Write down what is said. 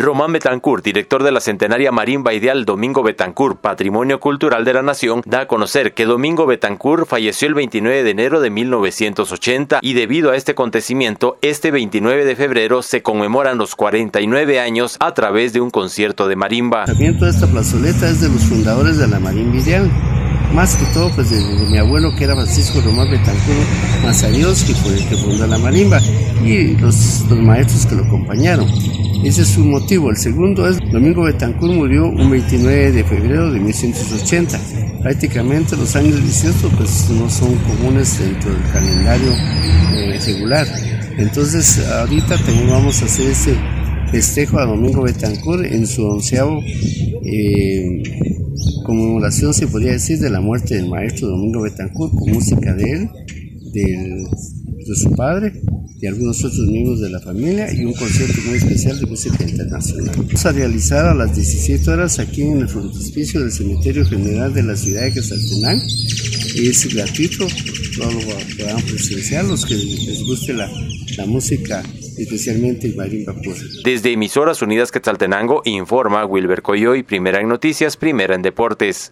Román Betancourt, director de la centenaria Marimba Ideal Domingo Betancourt, Patrimonio Cultural de la Nación, da a conocer que Domingo Betancourt falleció el 29 de enero de 1980 y debido a este acontecimiento, este 29 de febrero se conmemoran los 49 años a través de un concierto de marimba. También toda esta plazoleta es de los fundadores de la Marimba Ideal más que todo pues de, mi abuelo que era Francisco Román Betancur Mazarios, que fue el que fundó la marimba, y los, los maestros que lo acompañaron. Ese es su motivo. El segundo es, Domingo Betancur murió un 29 de febrero de 1980. Prácticamente los años 18 pues no son comunes dentro del calendario eh, regular. Entonces ahorita vamos a hacer ese festejo a Domingo Betancur en su onceavo eh, conmemoración, se podría decir, de la muerte del maestro Domingo Betancourt, con música de él, de su padre y algunos otros miembros de la familia y un concierto muy especial de música internacional. Vamos a realizar a las 17 horas aquí en el frontispicio del Cementerio General de la ciudad de Quetzaltenango. Es gratuito, todos lo podrán presenciar, los que les guste la, la música especialmente el marimba Desde Emisoras Unidas Quetzaltenango informa Wilber Coyoy, primera en noticias, primera en deportes.